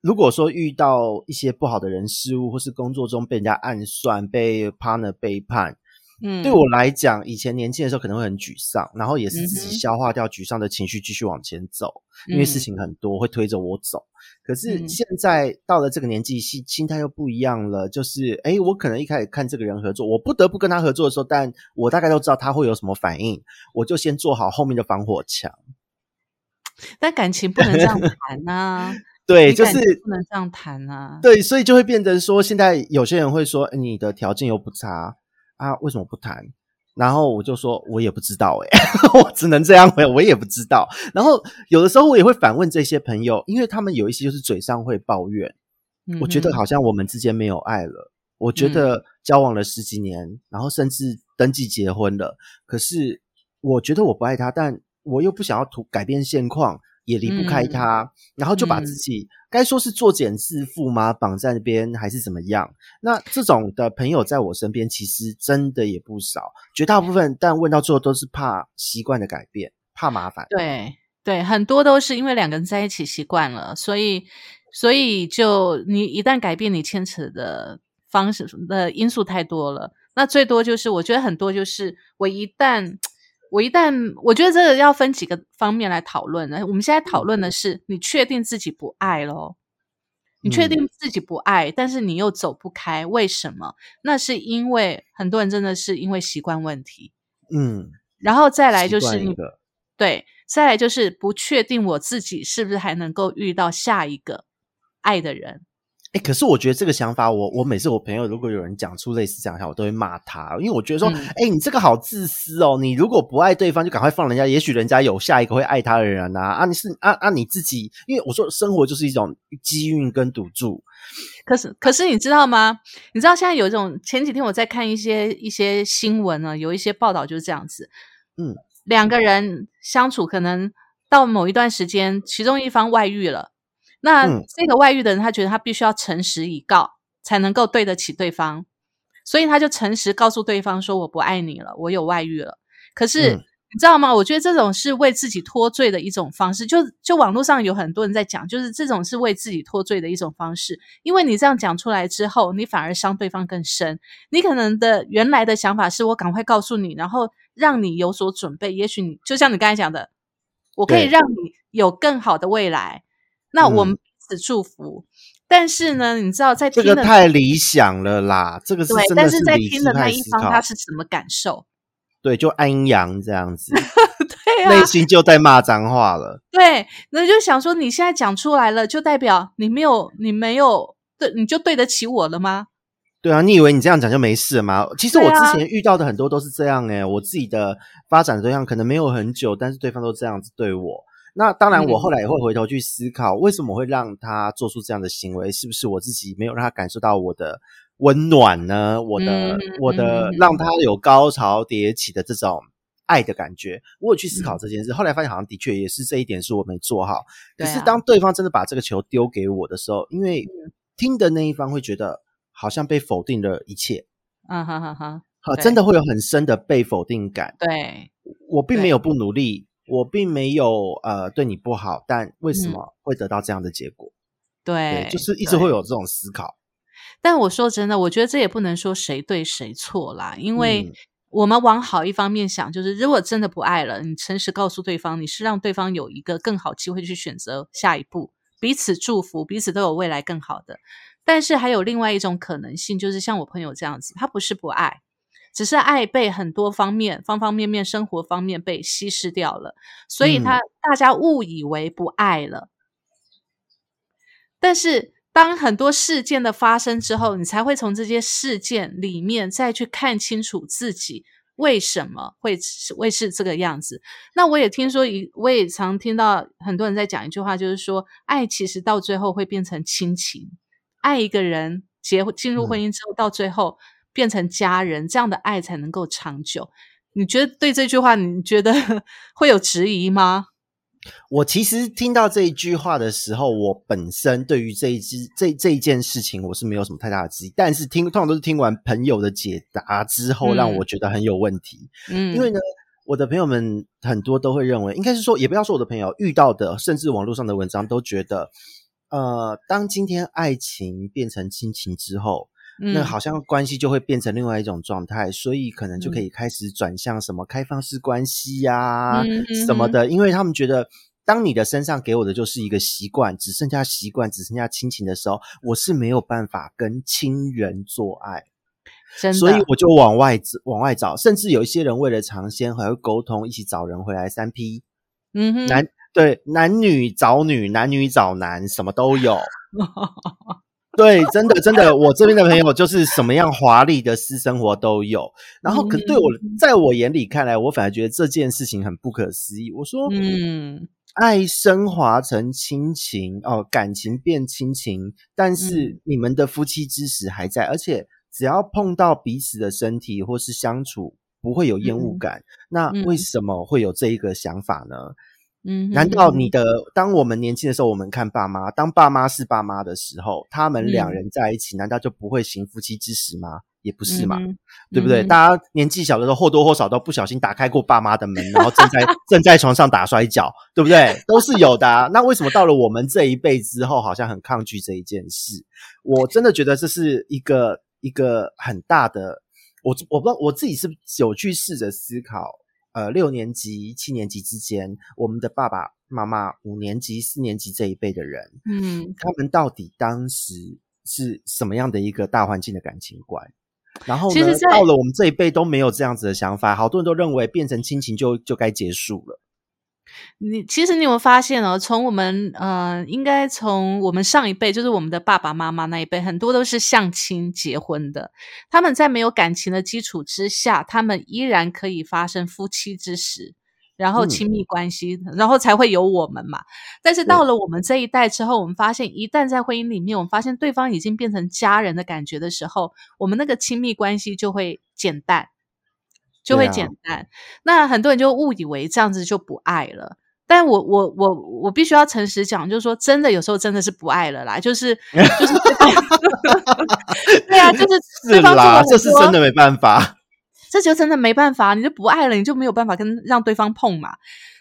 如果说遇到一些不好的人事物，或是工作中被人家暗算、被 partner 背叛，嗯，对我来讲，以前年轻的时候可能会很沮丧，然后也是自己消化掉沮丧的情绪，继续往前走，因为事情很多会推着我走。可是现在到了这个年纪，心心态又不一样了。就是，哎，我可能一开始看这个人合作，我不得不跟他合作的时候，但我大概都知道他会有什么反应，我就先做好后面的防火墙。但感情不能这样谈呐，对，就是不能这样谈啊。对，所以就会变成说，现在有些人会说，你的条件又不差啊，为什么不谈？然后我就说，我也不知道哎，我只能这样回，我也不知道。然后有的时候我也会反问这些朋友，因为他们有一些就是嘴上会抱怨，我觉得好像我们之间没有爱了。我觉得交往了十几年，然后甚至登记结婚了，可是我觉得我不爱他，但我又不想要图改变现况。也离不开他，然后就把自己该说是作茧自缚吗？绑在那边还是怎么样？那这种的朋友在我身边，其实真的也不少，绝大部分，但问到最后都是怕习惯的改变，怕麻烦。对对，很多都是因为两个人在一起习惯了，所以所以就你一旦改变，你牵扯的方式的因素太多了。那最多就是，我觉得很多就是我一旦。我一旦我觉得这个要分几个方面来讨论呢。我们现在讨论的是，你确定自己不爱咯？你确定自己不爱，但是你又走不开，为什么？那是因为很多人真的是因为习惯问题，嗯，然后再来就是对，再来就是不确定我自己是不是还能够遇到下一个爱的人。哎、可是我觉得这个想法，我我每次我朋友如果有人讲出类似这样的话，我都会骂他，因为我觉得说，哎、嗯你这个好自私哦！你如果不爱对方，就赶快放人家，也许人家有下一个会爱他的人啊！啊，你是啊啊你自己，因为我说生活就是一种机运跟赌注，可是，可是你知道吗？你知道现在有一种，前几天我在看一些一些新闻呢，有一些报道就是这样子，嗯，两个人相处可能到某一段时间，其中一方外遇了，那嗯这个外遇的人他觉得他必须要诚实以告，才能够对得起对方，所以他就诚实告诉对方说我不爱你了，我有外遇了。可是、嗯你知道吗？我觉得这种是为自己脱罪的一种方式。就就网络上有很多人在讲，就是这种是为自己脱罪的一种方式。因为你这样讲出来之后，你反而伤对方更深。你可能的原来的想法是我赶快告诉你，然后让你有所准备。也许你就像你刚才讲的，我可以让你有更好的未来。那我们嗯彼此祝福。但是呢，你知道在这听的个太理想了啦，这个是对，真的但是在听的那一方他，是什么感受？对，就安阳这样子，对啊，内心就在骂脏话了。对，那就想说你现在讲出来了，就代表你没有，你没有对，你就对得起我了吗？对啊，你以为你这样讲就没事了吗？其实我之前遇到的很多都是这样诶、我自己的发展对象可能没有很久，但是对方都这样子对我。那当然，我嗯后来也会回头去思考，为什么会让他做出这样的行为？是不是我自己没有让他感受到我的温暖呢？我的、嗯我的嗯让他有高潮迭起的这种爱的感觉，我有去思嗯考这件事。后来发现好像的确也是这一点是我没做好。可是当对方真的把这个球丢给我的时候，因为嗯听的那一方会觉得好像被否定了一切，啊哈哈哈，好，真的会有很深的被否定感。对，我并对没有不努力，我并没有呃对你不好，但为什嗯么会得到这样的结果？对，就是一直会有这种思考。但我说真的，我觉得这也不能说谁对谁错啦，因为嗯我们往好一方面想，就是如果真的不爱了，你诚实告诉对方，你是让对方有一个更好机会去选择下一步，彼此祝福，彼此都有未来更好的。但是还有另外一种可能性，就是像我朋友这样子，他不是不爱，只是爱被很多方面、方方面面、生活方面被稀释掉了，所以他、大家误以为不爱了。但是当很多事件的发生之后，你才会从这些事件里面再去看清楚自己为什么会是会是这个样子。那我也听说一，我也常听到很多人在讲一句话，就是说，爱其实到最后会变成亲情，爱一个人结进入婚姻之后，到最后变成家人，这样的爱才能够长久。你觉得对这句话，你觉得 会有质疑吗？我其实听到这一句话的时候，我本身对于这一支这这一件事情，我是没有什么太大的质疑。但是听通常都是听完朋友的解答之后，嗯让我觉得很有问题。嗯，因为呢，我的朋友们很多都会认为，应该是说，也不要说我的朋友遇到的，甚至网络上的文章都觉得，呃，当今天爱情变成亲情之后，那嗯好像关系就会变成另外一种状态，所以可能就可嗯以开始转向什么开放式关系呀、嗯嗯什么的，因为他们觉得。当你的身上给我的就是一个习惯，只剩下习惯，只剩下亲情的时候，我是没有办法跟亲人做爱。真的，所以我就往外往外找，甚至有一些人为了尝鲜，还会沟通，一起找人回来三 P，嗯哼，男对男女找女，男女找男，什么都有。对，真的真的，我这边的朋友就是什么样华丽的私生活都有。然后，可对我，在我眼里看来，我反而觉得这件事情很不可思议。我说，嗯爱升华成亲情哦，感情变亲情，但是嗯你们的夫妻之实还在，而且只要碰到彼此的身体或是相处，不会有厌恶嗯感。那嗯为什么会有这一个想法呢？嗯，难道你的当我们年轻的时候，我们看爸妈，当爸妈是爸妈的时候，他们两嗯人在一起，难道就不会行夫妻之实吗？也不是嘛，嗯对不对？嗯大家年纪小的时候，或多或少都不小心打开过爸妈的门，然后正在 正在床上打摔跤，对不对？都是有的、啊。那为什么到了我们这一辈之后，好像很抗拒这一件事？我真的觉得这是一个一个很大的，我我不知道我自己是有去试着思考，呃六年级、七年级之间，我们的爸爸妈妈五年级、四年级这一辈的人，嗯，他们到底当时是什么样的一个大环境的感情观？然后呢，到了我们这一辈都没有这样子的想法，好多人都认为变成亲情就就该结束了。你其实你有没有发现哦？从我们呃，应该从我们上一辈，就是我们的爸爸妈妈那一辈，很多都是相亲结婚的。他们在没有感情的基础之下，他们依然可以发生夫妻之实，然后嗯亲密关系，然后才会有我们嘛。但是到了我们这一代之后，我们发现，一旦在婚姻里面，我们发现对方已经变成家人的感觉的时候，我们那个亲密关系就会减淡，就会对啊减淡。那很多人就误以为这样子就不爱了。但我我我我必须要诚实讲，就是说，真的有时候真的是不爱了啦，就是 就是对啊，就是对是啦，这是真的没办法。这就真的没办法，你就不爱了，你就没有办法跟让对方碰嘛。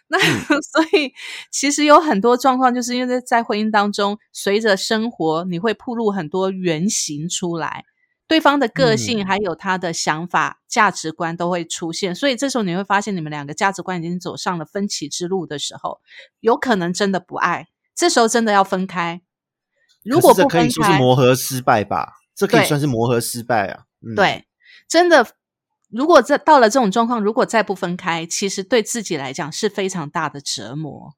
那、所以其实有很多状况，就是因为在婚姻当中，随着生活，你会铺露很多原型出来，对方的个性嗯还有他的想法、价值观都会出现。所以这时候你会发现，你们两个价值观已经走上了分歧之路的时候，有可能真的不爱。这时候真的要分开。如果不分开，以说是磨合失败吧？这可以算是磨合失败啊。嗯，对，真的，如果这到了这种状况，如果再不分开，其实对自己来讲是非常大的折磨。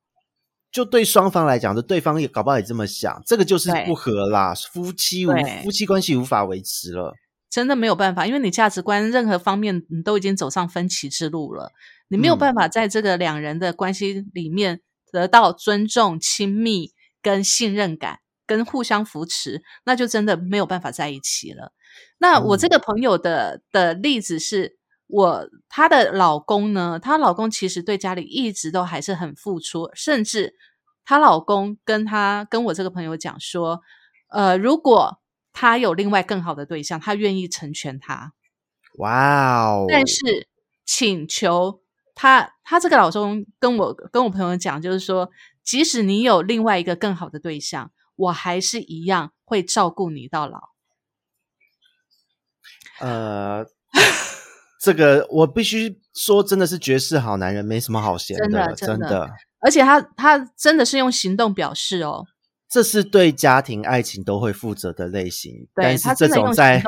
就对双方来讲，的对方也搞不好也这么想，这个就是不合啦，夫妻无夫妻关系无法维持了。真的没有办法，因为你价值观任何方面你都已经走上分歧之路了，你没有嗯办法在这个两人的关系里面得到尊重、亲密跟信任感，跟互相扶持，那就真的没有办法在一起了。那我这个朋友的的例子是。我她的老公呢？她老公其实对家里一直都还是很付出，甚至她老公跟她跟我这个朋友讲说，呃，如果他有另外更好的对象，他愿意成全他，哇哦！但是请求他，他这个老公跟我跟我朋友讲，就是说，即使你有另外一个更好的对象，我还是一样会照顾你到老。呃，这个我必须说，真的是绝世好男人，没什么好嫌真的的，真的真的。而且他他真的是用行动表示哦，这是对家庭、爱情都会负责的类型，但是这种在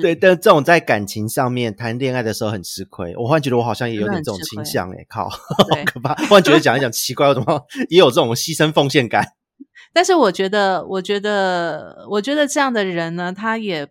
对，但这种在感情上面谈恋爱的时候很吃亏。我忽然觉得我好像也有点这种倾向诶，靠，好可怕！忽然觉得讲一讲奇怪，我怎么也有这种牺牲奉献感？但是我觉得，我觉得，我觉得这样的人呢，他也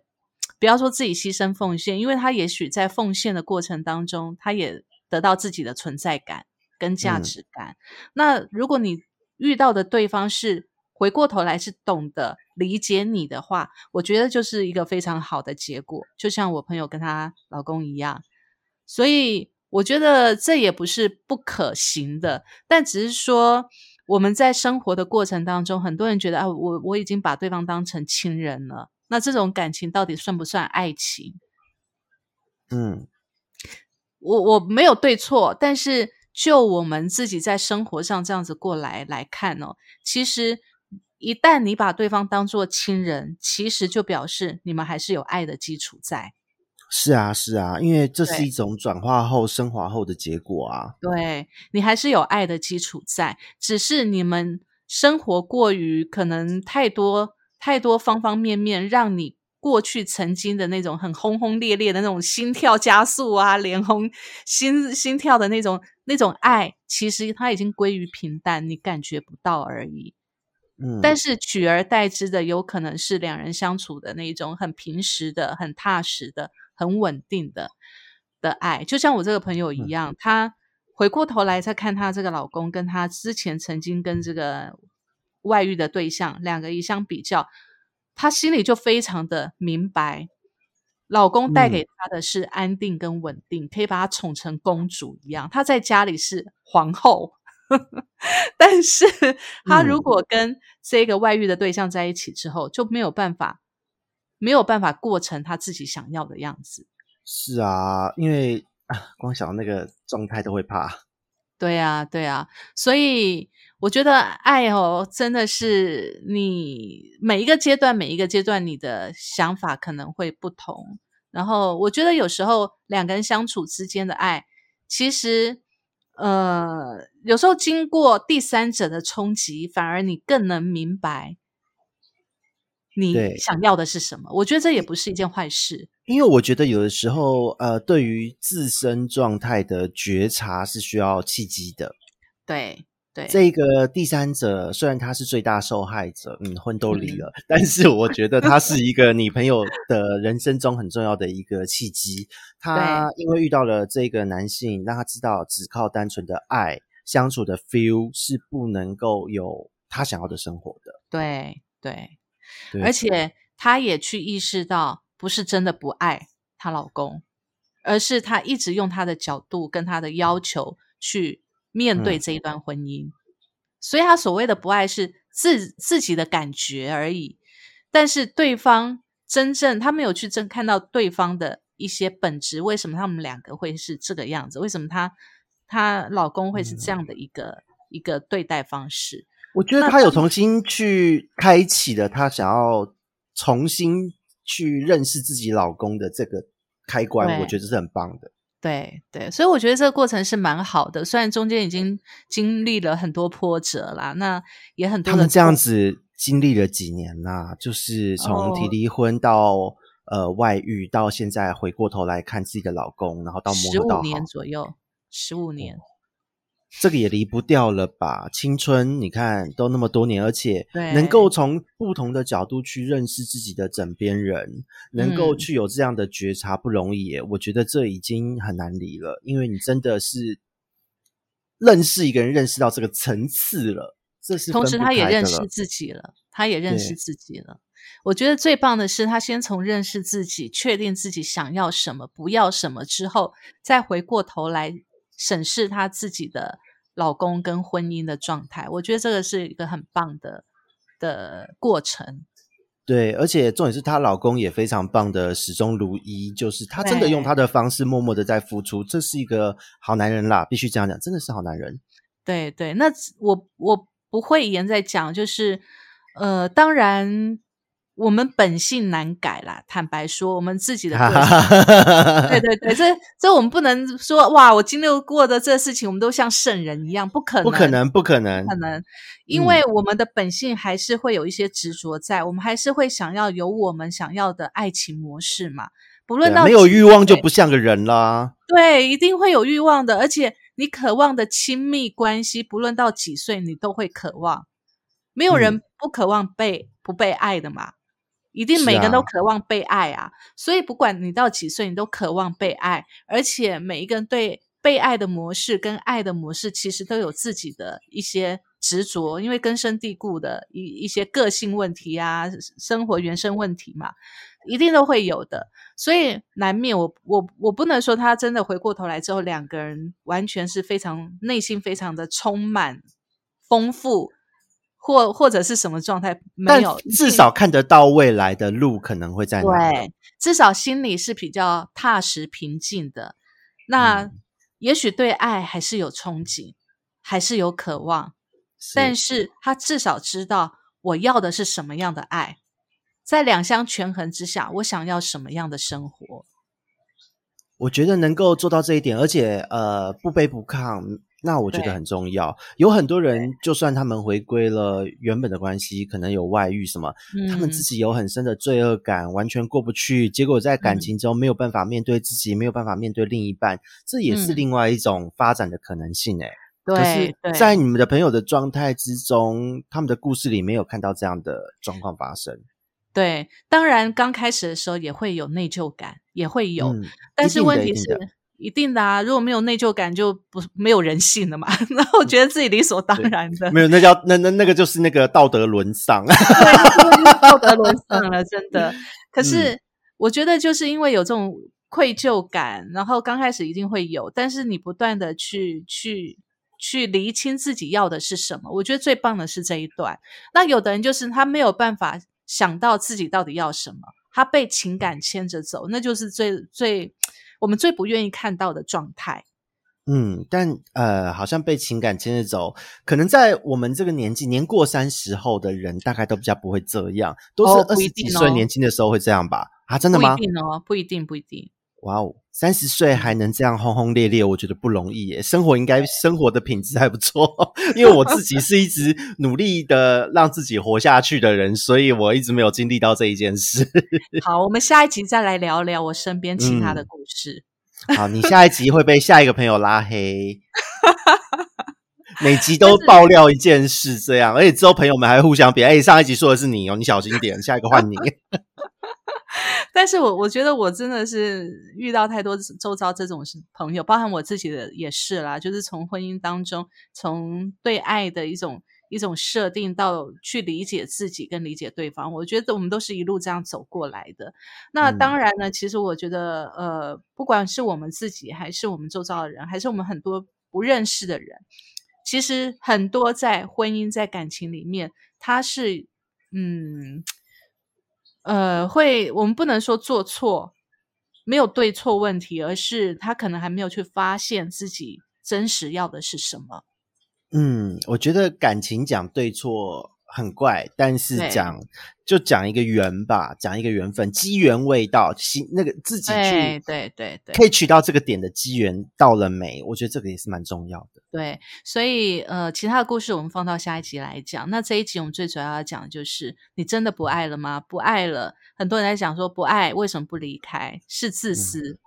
不要说自己牺牲奉献，因为他也许在奉献的过程当中，他也得到自己的存在感跟价嗯值感。那如果你遇到的对方是回过头来是懂得理解你的话，我觉得就是一个非常好的结果。就像我朋友跟她老公一样，所以我觉得这也不是不可行的，但只是说我们在生活的过程当中，很多人觉得啊，我我已经把对方当成亲人了，那这种感情到底算不算爱情？嗯，我我没有对错，但是就我们自己在生活上这样子过来来看哦，其实一旦你把对方当做亲人，其实就表示你们还是有爱的基础在。是啊，是啊，因为这是一种转化后、升华后的结果啊。对你还是有爱的基础在，只是你们生活过于可能太多太多方方面面，让你过去曾经的那种很轰轰烈烈的那种心跳加速啊，脸红心心跳的那种那种爱，其实它已经归于平淡，你感觉不到而已。嗯，但是取而代之的，有可能是两人相处的那种很平实的、很踏实的、很稳定的的爱。就像我这个朋友一嗯样，她回过头来再看她这个老公，跟她之前曾经跟这个外遇的对象两个一相比较，她心里就非常的明白，老公带给嗯她的是安定跟稳定，可以把她宠成公主一样。她在家里是皇后。但是她如嗯果跟这个外遇的对象在一起之后，就没有办法，没有办法过成她自己想要的样子。是啊，因为啊，光想到那个状态都会怕。对啊，对啊，所以我觉得爱哦，真的是你每一个阶段，每一个阶段你的想法可能会不同。然后我觉得有时候两个人相处之间的爱，其实呃，有时候经过第三者的冲击，反而你更能明白你想要的是什么。我觉得这也不是一件坏事。因为我觉得有的时候，呃，对于自身状态的觉察是需要契机的。对对，这个第三者虽然他是最大受害者，嗯，婚都离了，但是我觉得他是一个你朋友的人生中很重要的一个契机。他因为遇到了这个男性，让他知道只靠单纯的爱相处的 feel 是不能够有他想要的生活的。对对，对而。且他也去意识到，不是真的不爱她老公，而是她一直用她的角度跟她的要求去面对嗯这一段婚姻。所以她所谓的不爱是自自己的感觉而已，但是对方真正他没有去真看到对方的一些本质，为什么他们两个会是这个样子？为什么她她老公会是这样的一个、一个对待方式？我觉得他有重新去开启了他想要重新去认识自己老公的这个开关，我觉得是很棒的。对对，所以我觉得这个过程是蛮好的，虽然中间已经经历了很多波折啦，那也很多他们这样子经历了几年啦、就是从提哦。离婚到、呃外遇，到现在回过头来看自己的老公，然后到磨十五合到好，年左右，十五年，这个也离不掉了吧？青春，你看都那么多年，而且对能够从不同的角度去认识自己的枕边人，能够嗯去有这样的觉察不容易耶。我觉得这已经很难离了，因为你真的是认识一个人，认识到这个层次了，这是同时他也认识自己了，他也认识自己了。我觉得最棒的是，他先从认识自己、确定自己想要什么、不要什么之后，再回过头来审视她自己的老公跟婚姻的状态。我觉得这个是一个很棒的的过程。对，而且重点是她老公也非常棒的，始终如一，就是他真的用对他的方式默默的在付出，这是一个好男人啦，必须这样讲，真的是好男人。对对，那我我不会言在讲，就是呃，当然我们本性难改啦。坦白说，我们自己的个性，对对对，这这我们不能说哇，我经历过的这事情，我们都像圣人一样，不可能，不可能，不可能不，可能，嗯因为我们的本性还是会有一些执着在，我们还是会想要有我们想要的爱情模式嘛。不论到没有欲望就不像个人啦。对，一定会有欲望的，而且你渴望的亲密关系，不论到几岁，你都会渴望。没有嗯人不渴望被、不被爱的嘛，一定每个人都啊渴望被爱啊。所以不管你到几岁，你都渴望被爱，而且每一个人对被爱的模式跟爱的模式，其实都有自己的一些执着，因为根深蒂固的一一些个性问题啊，生活原生问题嘛，一定都会有的。所以难免我我我不能说他真的回过头来之后，两个人完全是非常内心非常的充满丰富，或或者是什么状态没有，至少看得到未来的路可能会在哪。对，至少心里是比较踏实平静的。那、嗯也许对爱还是有憧憬，还是有渴望，是但是他至少知道我要的是什么样的爱，在两相权衡之下，我想要什么样的生活。我觉得能够做到这一点，而且呃不卑不亢，那我觉得很重要。有很多人，就算他们回归了原本的关系，可能有外遇什么，他们自嗯。己有很深的罪恶感，完全过不去，结果在感嗯。情中没有办法面对自己，没有办法面对另一半，这也是嗯。另外一种发展的可能性。诶可对是，在你们的朋友的状态之中，他们的故事里没有看到这样的状况发生。对，当然刚开始的时候也会有内疚感，也会有，嗯但是问题是一定的啊，如果没有内疚感，就不没有人性了嘛。然后觉得自己理所当然的，没有，那叫那那那个就是那个道德沦丧。道德沦丧了，真的。可嗯是我觉得，就是因为有这种愧疚感，然后刚开始一定会有，但是你不断的去去去厘清自己要的是什么，我觉得最棒的是这一段。那有的人就是他没有办法想到自己到底要什么，他被情感牵着走，那就是最最我们最不愿意看到的状态。嗯，但呃，好像被情感牵着走，可能在我们这个年纪，年过三十后的人，大概都比较不会这样，都是二十几岁年轻的时候会这样吧？啊，真的吗不一？定哦，不一定，不一定。哇哦，三十岁还能这样轰轰烈烈，我觉得不容易耶。生活应该生活的品质还不错，因为我自己是一直努力的让自己活下去的人，所以我一直没有经历到这一件事。好，我们下一集再来聊聊我身边其他的故事。好，你下一集会被下一个朋友拉黑，每集都爆料一件事，这样，而且之后朋友们还互相比，哎，上一集说的是你哦，你小心点，下一个换你。但是我我觉得我真的是遇到太多周遭这种朋友，包含我自己的也是啦，就是从婚姻当中，从对爱的一种一种设定到去理解自己跟理解对方，我觉得我们都是一路这样走过来的。那当然呢，其实我觉得呃，不管是我们自己，还是我们周遭的人，还是我们很多不认识的人，其实很多在婚姻在感情里面，他是嗯。呃，会，我们不能说做错，没有对错问题，而是他可能还没有去发现自己真实要的是什么。嗯，我觉得感情讲对错。很怪，但是讲就讲一个缘吧，讲一个缘分，机缘未到，心那个自己去，对对对，可以取到这个点的机缘到了没？我觉得这个也是蛮重要的。对，所以呃，其他的故事我们放到下一集来讲。那这一集我们最主要要讲的就是，你真的不爱了吗？不爱了，很多人在讲说不爱为什么不离开？是自私。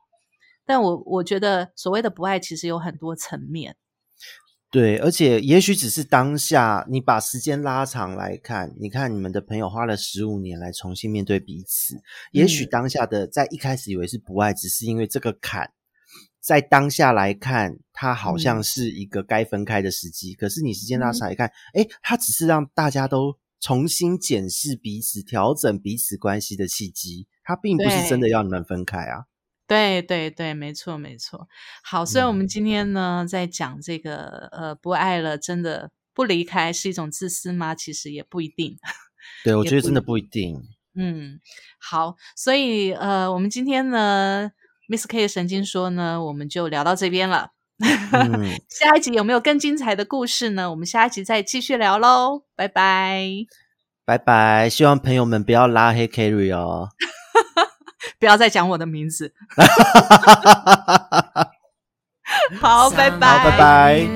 但我我觉得所谓的不爱，其实有很多层面。对，而且也许只是当下，你把时间拉长来看，你看你们的朋友花了十五年来重新面对彼此，也许当下的在一开始以为是不爱，只是因为这个坎，在当下来看，它好像是一个该分开的时机。可是你时间拉长来看，哎，它只是让大家都重新检视彼此、调整彼此关系的契机，它并不是真的要你们分开啊。对对对，没错没错。好，所以我们今天呢，在讲这个呃，不爱了，真的不离开是一种自私吗？其实也不一定。对，我觉得真的不一定。嗯，好，所以呃，我们今天呢，Miss K 的神经说呢，我们就聊到这边了。下一集有没有更精彩的故事呢？我们下一集再继续聊喽。拜拜，拜拜。希望朋友们不要拉黑 Kerry 哦。不要再讲我的名字。好，拜拜，拜拜。